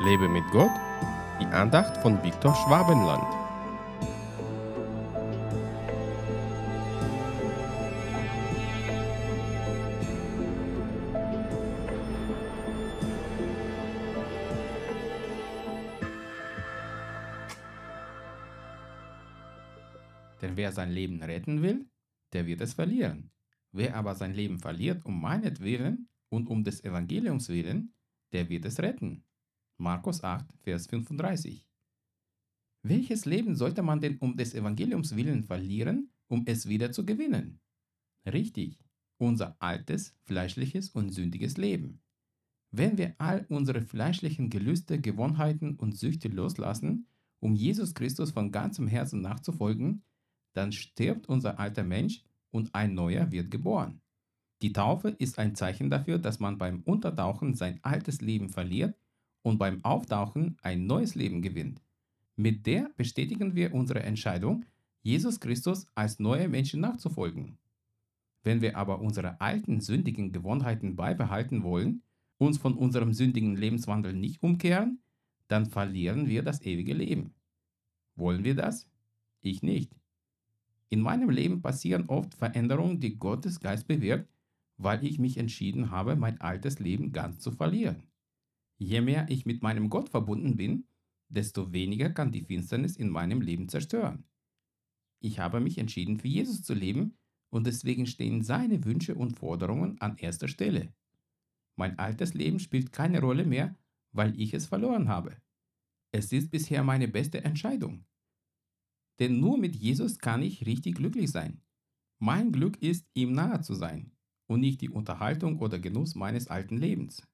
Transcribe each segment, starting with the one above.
Lebe mit Gott, die Andacht von Viktor Schwabenland. Denn wer sein Leben retten will, der wird es verlieren. Wer aber sein Leben verliert um meinetwillen und um des Evangeliums willen, der wird es retten. Markus 8, Vers 35. Welches Leben sollte man denn um des Evangeliums willen verlieren, um es wieder zu gewinnen? Richtig, unser altes, fleischliches und sündiges Leben. Wenn wir all unsere fleischlichen Gelüste, Gewohnheiten und Süchte loslassen, um Jesus Christus von ganzem Herzen nachzufolgen, dann stirbt unser alter Mensch und ein neuer wird geboren. Die Taufe ist ein Zeichen dafür, dass man beim Untertauchen sein altes Leben verliert und beim Auftauchen ein neues Leben gewinnt. Mit der bestätigen wir unsere Entscheidung, Jesus Christus als neue Menschen nachzufolgen. Wenn wir aber unsere alten sündigen Gewohnheiten beibehalten wollen, uns von unserem sündigen Lebenswandel nicht umkehren, dann verlieren wir das ewige Leben. Wollen wir das? Ich nicht. In meinem Leben passieren oft Veränderungen, die Gottes Geist bewirkt, weil ich mich entschieden habe, mein altes Leben ganz zu verlieren. Je mehr ich mit meinem Gott verbunden bin, desto weniger kann die Finsternis in meinem Leben zerstören. Ich habe mich entschieden, für Jesus zu leben und deswegen stehen seine Wünsche und Forderungen an erster Stelle. Mein altes Leben spielt keine Rolle mehr, weil ich es verloren habe. Es ist bisher meine beste Entscheidung. Denn nur mit Jesus kann ich richtig glücklich sein. Mein Glück ist, ihm nahe zu sein und nicht die Unterhaltung oder Genuss meines alten Lebens.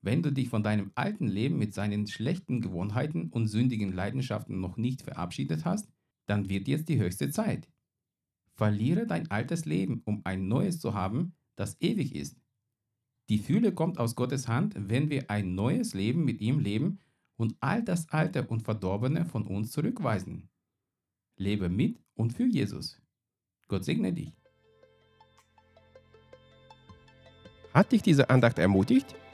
Wenn du dich von deinem alten Leben mit seinen schlechten Gewohnheiten und sündigen Leidenschaften noch nicht verabschiedet hast, dann wird jetzt die höchste Zeit. Verliere dein altes Leben, um ein neues zu haben, das ewig ist. Die Fühle kommt aus Gottes Hand, wenn wir ein neues Leben mit ihm leben und all das Alte und Verdorbene von uns zurückweisen. Lebe mit und für Jesus. Gott segne dich. Hat dich diese Andacht ermutigt?